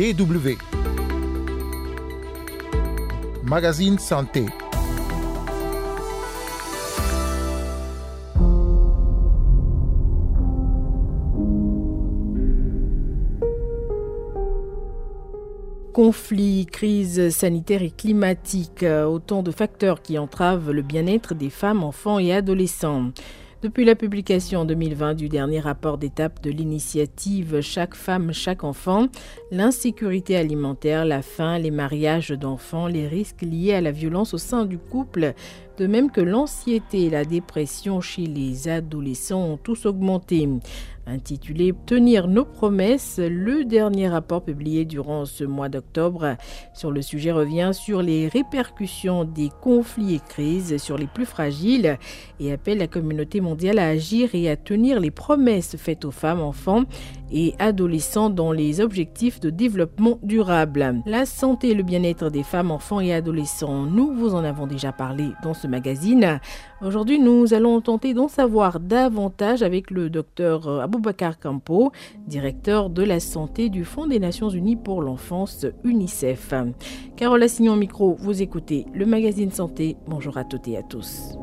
DW. Magazine Santé. Conflits, crise sanitaire et climatique, autant de facteurs qui entravent le bien-être des femmes, enfants et adolescents. Depuis la publication en 2020 du dernier rapport d'étape de l'initiative Chaque femme, chaque enfant, l'insécurité alimentaire, la faim, les mariages d'enfants, les risques liés à la violence au sein du couple, de même que l'anxiété et la dépression chez les adolescents ont tous augmenté. Intitulé Tenir nos promesses, le dernier rapport publié durant ce mois d'octobre sur le sujet revient sur les répercussions des conflits et crises sur les plus fragiles et appelle la communauté mondiale à agir et à tenir les promesses faites aux femmes, enfants et adolescents dans les objectifs de développement durable. La santé et le bien-être des femmes, enfants et adolescents, nous vous en avons déjà parlé dans ce magazine. Aujourd'hui, nous allons tenter d'en savoir davantage avec le docteur Aboubakar Campo, directeur de la santé du Fonds des Nations Unies pour l'enfance UNICEF. Carole Assignon micro, vous écoutez le magazine Santé. Bonjour à toutes et à tous.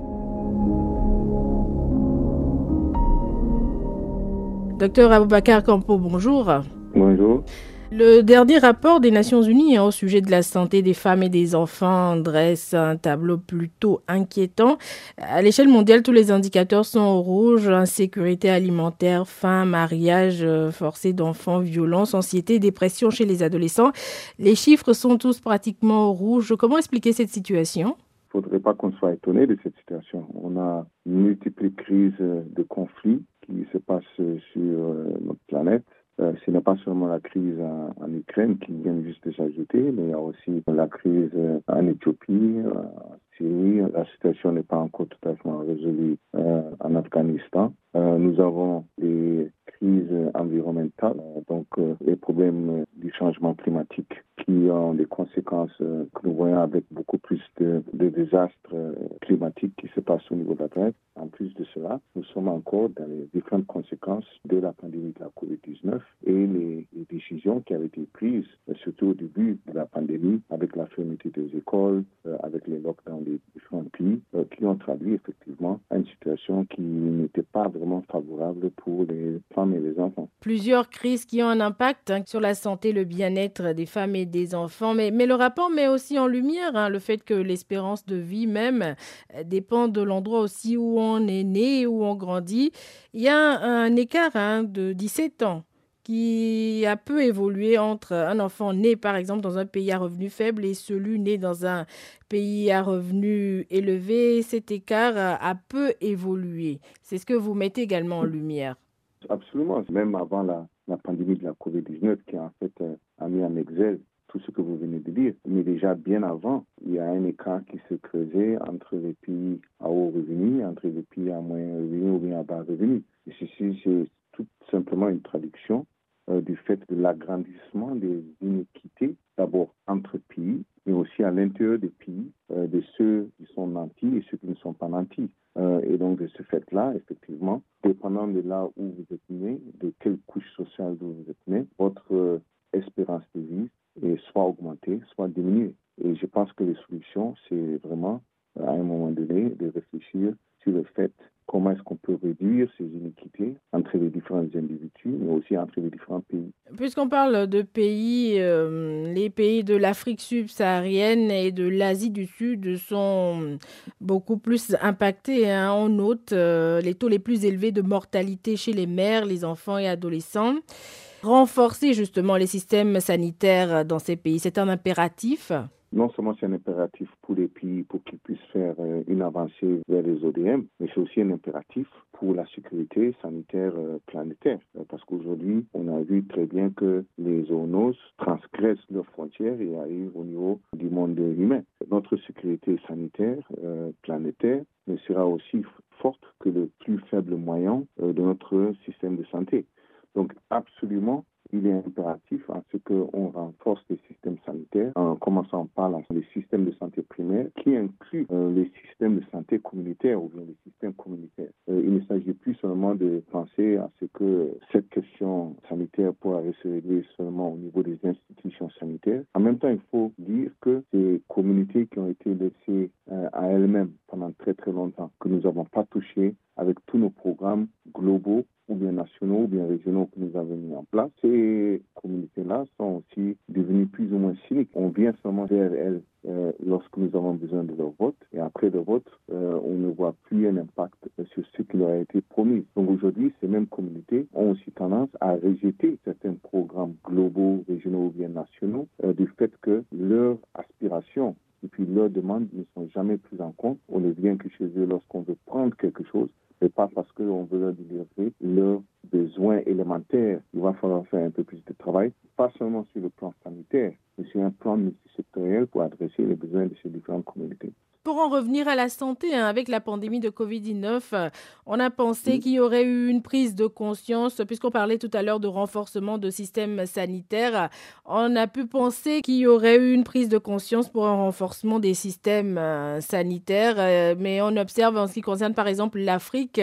Docteur Aboubakar Campo, bonjour. Bonjour. Le dernier rapport des Nations Unies hein, au sujet de la santé des femmes et des enfants dresse un tableau plutôt inquiétant. À l'échelle mondiale, tous les indicateurs sont au rouge. Insécurité alimentaire, faim, mariage euh, forcé d'enfants, violence, anxiété, dépression chez les adolescents. Les chiffres sont tous pratiquement au rouge. Comment expliquer cette situation? Il ne faudrait pas qu'on soit étonné de cette situation. On a multiples crises de conflits qui se passent sur euh, notre planète. Euh, ce n'est pas seulement la crise en, Ukraine qui vient juste de s'ajouter, mais il y a aussi la crise en Éthiopie, en Syrie. La situation n'est pas encore tout à fait résolue euh, en Afghanistan. nous avons des crises environnementales, donc les problèmes du changement climatique qui ont des conséquences que nous voyons avec beaucoup plus de, désastres climatiques qui se passent au niveau de la planète. En plus de cela, nous sommes encore dans les différentes conséquences de la pandémie de la COVID-19 et les, décisions qui avaient été prises, surtout au début de la pandémie, avec la fermeté des écoles, euh, avec les lockdowns des différents pays, euh, qui ont traduit effectivement à une situation qui n'était pas vraiment favorable pour les femmes et les enfants. Plusieurs crises qui ont un impact hein, sur la santé, le bien-être des femmes et des enfants, mais, mais le rapport met aussi en lumière hein, le fait que l'espérance de vie même euh, dépend de l'endroit aussi où on est né, où on grandit. Il y a un, écart hein, de 17 ans qui a peu évolué entre un enfant né, par exemple, dans un pays à revenus faibles et celui né dans un pays à revenus élevés. Cet écart a peu évolué. C'est ce que vous mettez également en lumière. Absolument. Même avant la, pandémie de la COVID-19 qui en fait euh, a mis en exergue tout ce que vous venez de dire. Mais déjà bien avant, il y a un écart qui se creusait entre les pays à haut revenu, entre les pays à moyen revenu ou bien à bas revenu. Et ceci, c'est tout simplement une traduction euh, du fait de l'agrandissement des inéquités, d'abord entre pays, mais aussi à l'intérieur des pays, euh, de ceux qui sont nantis et ceux qui ne sont pas nantis. Euh, et donc, de ce fait-là, effectivement, dépendant de là où vous êtes né, de quelle couche sociale vous êtes né, votre espérance de vie est soit Et je pense que les solutions, c'est vraiment, à un moment donné, de réfléchir sur le fait comment est-ce qu'on peut réduire ces inéquités entre les différents individus, mais aussi entre les différents pays. Puisqu'on parle de pays, euh, les pays de l'Afrique subsaharienne et de l'Asie du Sud sont beaucoup plus impactés. Hein. On note euh, les taux les plus élevés de mortalité chez les mères, les enfants et adolescents. Renforcer justement les systèmes sanitaires dans ces pays, c'est un impératif? Non seulement c'est un impératif pour les pays pour qu'ils puissent faire euh, une avancée vers les ODM, mais c'est aussi un impératif pour la sécurité sanitaire euh, planétaire. Euh, parce qu'aujourd'hui, on a vu très bien que les zoonoses transgressent leurs frontières et arrivent au niveau du monde humain. Notre sécurité sanitaire planétaire ne sera aussi forte que le plus faible moyen de notre système de santé. Donc absolument, il est impératif à ce qu'on renforce les systèmes sanitaires, en commençant par les systèmes de santé primaire, qui incluent euh, les systèmes de santé communautaire ou bien les systèmes communautaires. Euh, il ne s'agit plus seulement de penser à ce que cette question sanitaire pourra se régler seulement au niveau des institutions sanitaires. En même temps, il faut dire que ces communautés qui ont été laissées euh, à elles-mêmes pendant très très longtemps, que nous n'avons pas touché avec tous nos programmes globaux nationaux ou bien régionaux que nous avons mis en place. Ces communautés-là sont aussi devenues plus ou moins cyniques. On vient seulement vers elles euh, lorsque nous avons besoin de leur vote. Et après le vote, euh, on ne voit plus un impact sur ce qui leur a été promis. Donc aujourd'hui, ces mêmes communautés ont aussi tendance à rejeter certains programmes globaux, régionaux ou bien nationaux euh, du fait que leurs aspirations et puis leurs demandes ne sont jamais prises en compte. On ne vient que chez eux lorsqu'on veut prendre quelque chose et pas parce qu'on veut leur délivrer leurs besoins élémentaires. Il va falloir faire un peu plus de travail, pas seulement sur le plan sanitaire, mais sur un plan multisectoriel pour adresser les besoins de ces différentes communautés. Pour en revenir à la santé, hein, avec la pandémie de Covid-19, euh, on a pensé qu'il y aurait eu une prise de conscience, puisqu'on parlait tout à l'heure de renforcement de systèmes sanitaires, on a pu penser qu'il y aurait eu une prise de conscience pour un renforcement des systèmes euh, sanitaires, euh, mais on observe en ce qui concerne par exemple l'Afrique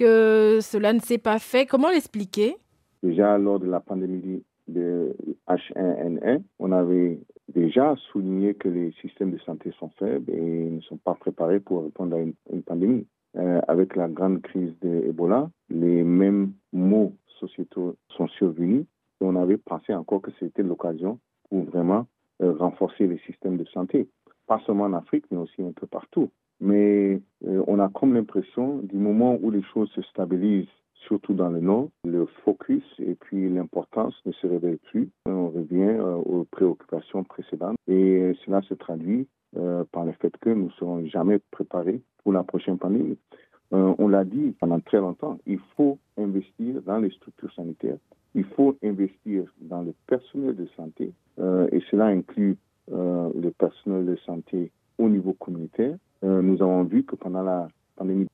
que cela ne s'est pas fait. Comment l'expliquer? Déjà lors de la pandémie de H1N1, on avait déjà souligné que les systèmes de santé sont faibles et ne sont pas préparés pour répondre à une, pandémie. Euh, avec la grande crise de Ebola, les mêmes maux sociétaux sont survenus et on avait pensé encore que c'était l'occasion pour vraiment euh, renforcer les systèmes de santé, pas seulement en Afrique, mais aussi un peu partout. Mais euh, on a comme l'impression, du moment où les choses se stabilisent surtout dans le Nord. Le focus et puis l'importance ne se révèlent plus. On revient euh, aux préoccupations précédentes et cela se traduit euh, par le fait que nous ne serons jamais préparés pour la prochaine pandémie. Euh, on l'a dit pendant très longtemps, il faut investir dans les structures sanitaires, il faut investir dans le personnel de santé et cela inclut le personnel de santé au niveau communautaire. Nous avons vu que pendant la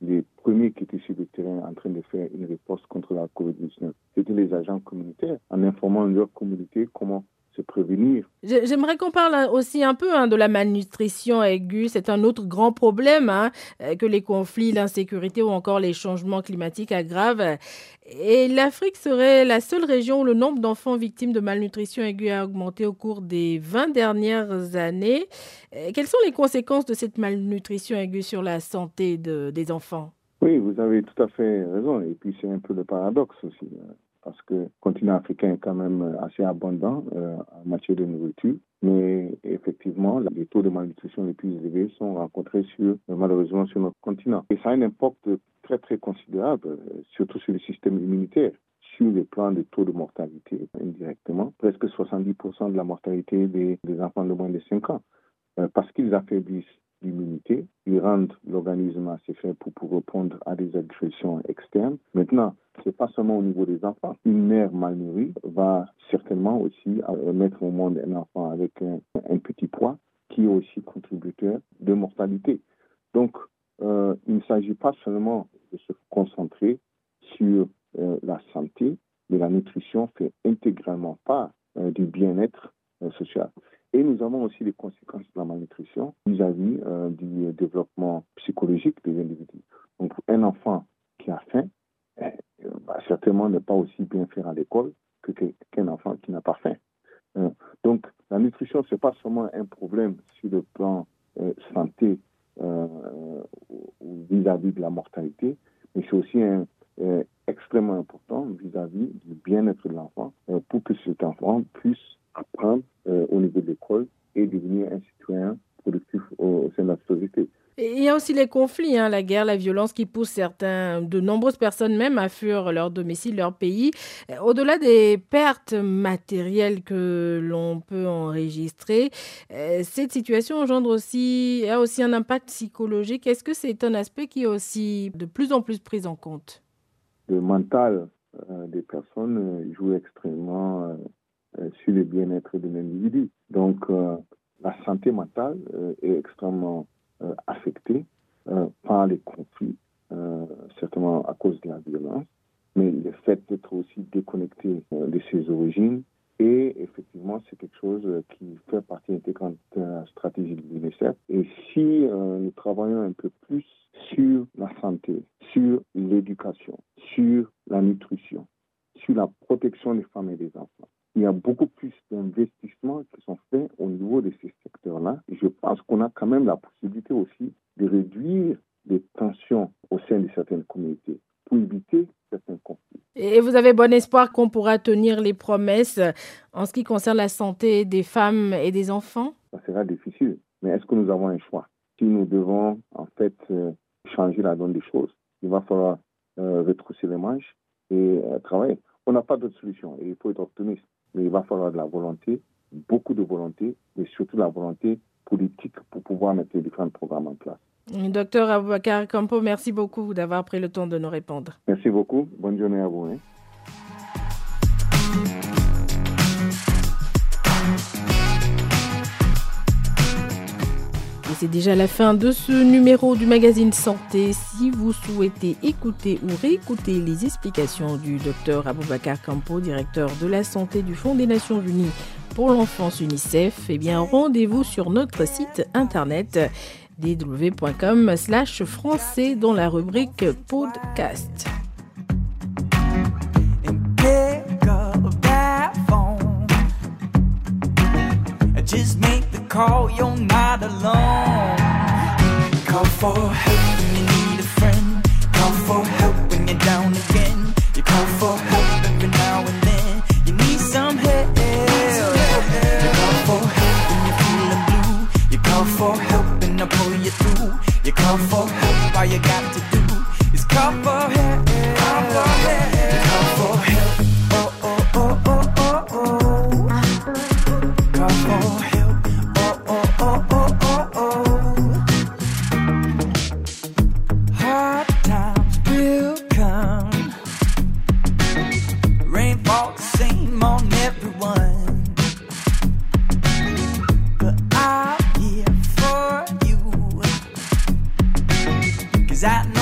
les premiers qui étaient sur le terrain en train de faire une réponse contre la COVID-19, c'était les agents communautaires, en informant leur communauté comment se prévenir. J'aimerais qu'on parle aussi un peu hein, de la malnutrition aiguë. C'est un autre grand problème hein, euh, que les conflits, l'insécurité ou encore les changements climatiques aggravent. Et l'Afrique serait la seule région où le nombre d'enfants victimes de malnutrition aiguë a augmenté au cours des 20 dernières années. Euh, quelles sont les conséquences de cette malnutrition aiguë sur la santé des enfants? Oui, vous avez tout à fait raison. Et puis c'est un peu le paradoxe aussi. Parce que le continent africain est quand même assez abondant euh, en matière de nourriture. Mais effectivement, les taux de malnutrition les plus élevés sont rencontrés sur, malheureusement sur notre continent. Et ça a un impact très très considérable, euh, surtout sur le système immunitaire sur les plans de taux de mortalité indirectement, presque 70% de la mortalité des, enfants de moins de 5 ans, euh, parce qu'ils affaiblissent l'immunité, ils rendent l'organisme assez faible pour, pour répondre à des agressions externes. Maintenant, c'est pas seulement au niveau des enfants. Une mère mal nourrie va certainement aussi euh, mettre au monde un enfant avec un, petit poids qui est aussi contributeur de mortalité. Donc, euh, il ne s'agit pas seulement de se concentrer sur euh, la santé, mais la nutrition fait intégralement part du bien-être social. Et nous avons aussi les conséquences de la malnutrition vis-à-vis du développement psychologique des individus. Donc, un enfant qui a faim, eh, va certainement ne pas aussi bien faire à l'école que qu'un enfant qui n'a pas faim. Euh, donc, la nutrition, ce n'est pas seulement un problème sur le plan euh, santé euh, vis-à-vis de la mortalité, mais c'est aussi un, extrêmement important vis-à-vis du bien-être de l'enfant pour que cet enfant puisse apprendre au niveau de l'école et devenir un citoyen productif au sein de la société il y a aussi les conflits, hein, la guerre, la violence qui poussent certains, de nombreuses personnes même à fuir leur domicile, leur pays. Au-delà des pertes matérielles que l'on peut enregistrer, euh, cette situation engendre aussi, a aussi un impact psychologique. Est-ce que c'est un aspect qui est aussi de plus en plus pris en compte? Le mental euh, des personnes euh, joue extrêmement sur le bien-être de l'individu. Donc, la santé mentale est extrêmement euh, affectés euh, par les conflits, euh, certainement à cause de la violence, mais le fait d'être aussi déconnecté de ses origines. Et effectivement, c'est quelque chose qui fait partie intégrante de la stratégie de l'UNICEF. Et si nous travaillons un peu plus sur la santé, sur l'éducation, sur la nutrition, sur la protection des femmes et des enfants, il y a beaucoup plus d'investissements qui sont faits au niveau de ces secteurs-là. Je pense qu'on a quand même la possibilité aussi de réduire les tensions au sein de certaines communautés pour éviter certains conflits. Et vous avez bon espoir qu'on pourra tenir les promesses en ce qui concerne la santé des femmes et des enfants? Ça sera difficile, mais est-ce que nous avons un choix? Si nous devons en fait euh, changer la donne des choses, il va falloir euh, retrousser les manches et euh, travailler. On n'a pas d'autre solution et il faut être optimiste, mais il va falloir de la volonté, beaucoup de volonté, mais surtout la volonté politique pour pouvoir mettre les différents programmes en place. Docteur Aboubakar Campo, merci beaucoup d'avoir pris le temps de nous répondre. Merci beaucoup. Bonne journée à vous. Hein. C'est déjà la fin de ce numéro du magazine Santé. Si vous souhaitez écouter ou réécouter les explications du docteur Aboubakar Campo, directeur de la santé du Fonds des Nations Unies pour l'enfance UNICEF, eh bien rendez-vous sur notre site internet dw.com slash français dans la rubrique podcast. For help Cause I